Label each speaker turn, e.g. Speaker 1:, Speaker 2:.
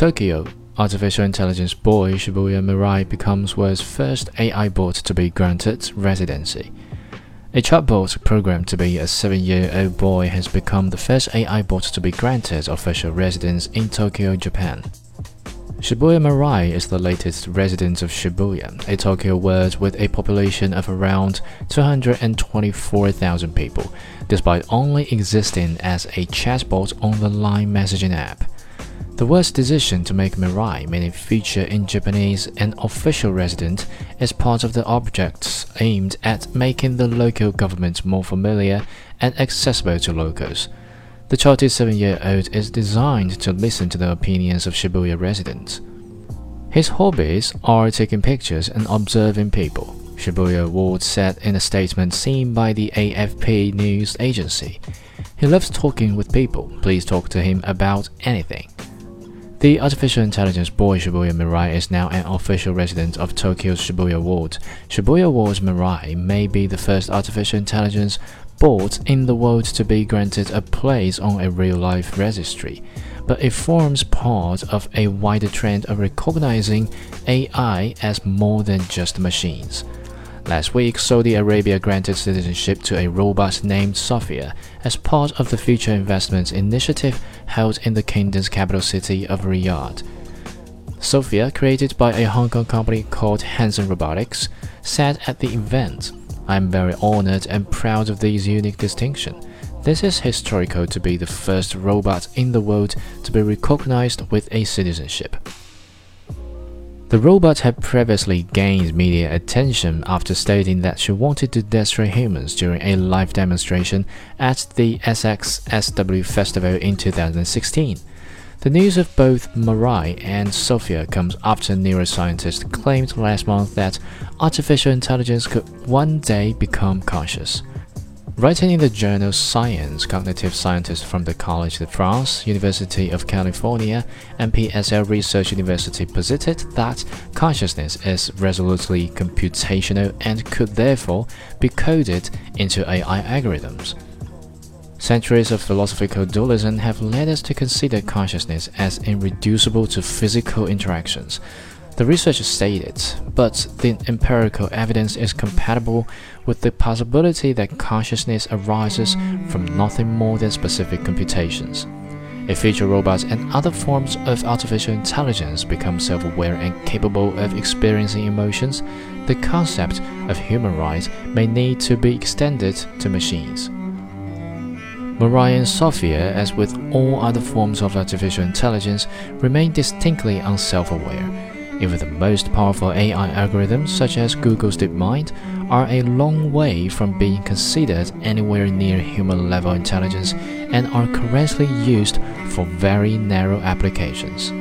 Speaker 1: Tokyo, artificial intelligence boy Shibuya Mirai becomes world's first AI bot to be granted residency. A chatbot programmed to be a seven year old boy has become the first AI bot to be granted official residence in Tokyo, Japan. Shibuya Mirai is the latest resident of Shibuya, a Tokyo ward with a population of around 224,000 people, despite only existing as a chatbot on the Line messaging app. The word's decision to make Mirai main feature in Japanese an official resident is part of the objects aimed at making the local government more familiar and accessible to locals. The child's seven-year-old is designed to listen to the opinions of Shibuya residents. His hobbies are taking pictures and observing people, Shibuya Ward said in a statement seen by the AFP news agency. He loves talking with people. Please talk to him about anything. The artificial intelligence boy Shibuya Mirai is now an official resident of Tokyo's Shibuya Ward. Shibuya Ward's Mirai may be the first artificial intelligence bot in the world to be granted a place on a real-life registry, but it forms part of a wider trend of recognizing AI as more than just machines. Last week, Saudi Arabia granted citizenship to a robot named Sophia as part of the Future Investments Initiative held in the kingdom's capital city of Riyadh. Sophia, created by a Hong Kong company called Hanson Robotics, said at the event, I am very honored and proud of this unique distinction. This is historical to be the first robot in the world to be recognized with a citizenship. The robot had previously gained media attention after stating that she wanted to destroy humans during a live demonstration at the SXSW Festival in 2016. The news of both Mirai and Sophia comes after neuroscientists claimed last month that artificial intelligence could one day become conscious. Writing in the journal Science, cognitive scientists from the Collège de France, University of California, and PSL Research University posited that consciousness is resolutely computational and could therefore be coded into AI algorithms. Centuries of philosophical dualism have led us to consider consciousness as irreducible to physical interactions. The research stated, but the empirical evidence is compatible with the possibility that consciousness arises from nothing more than specific computations. If future robots and other forms of artificial intelligence become self aware and capable of experiencing emotions, the concept of human rights may need to be extended to machines. Mirai and Sophia, as with all other forms of artificial intelligence, remain distinctly unself aware even the most powerful AI algorithms, such as Google's DeepMind, are a long way from being considered anywhere near human level intelligence and are currently used for very narrow applications.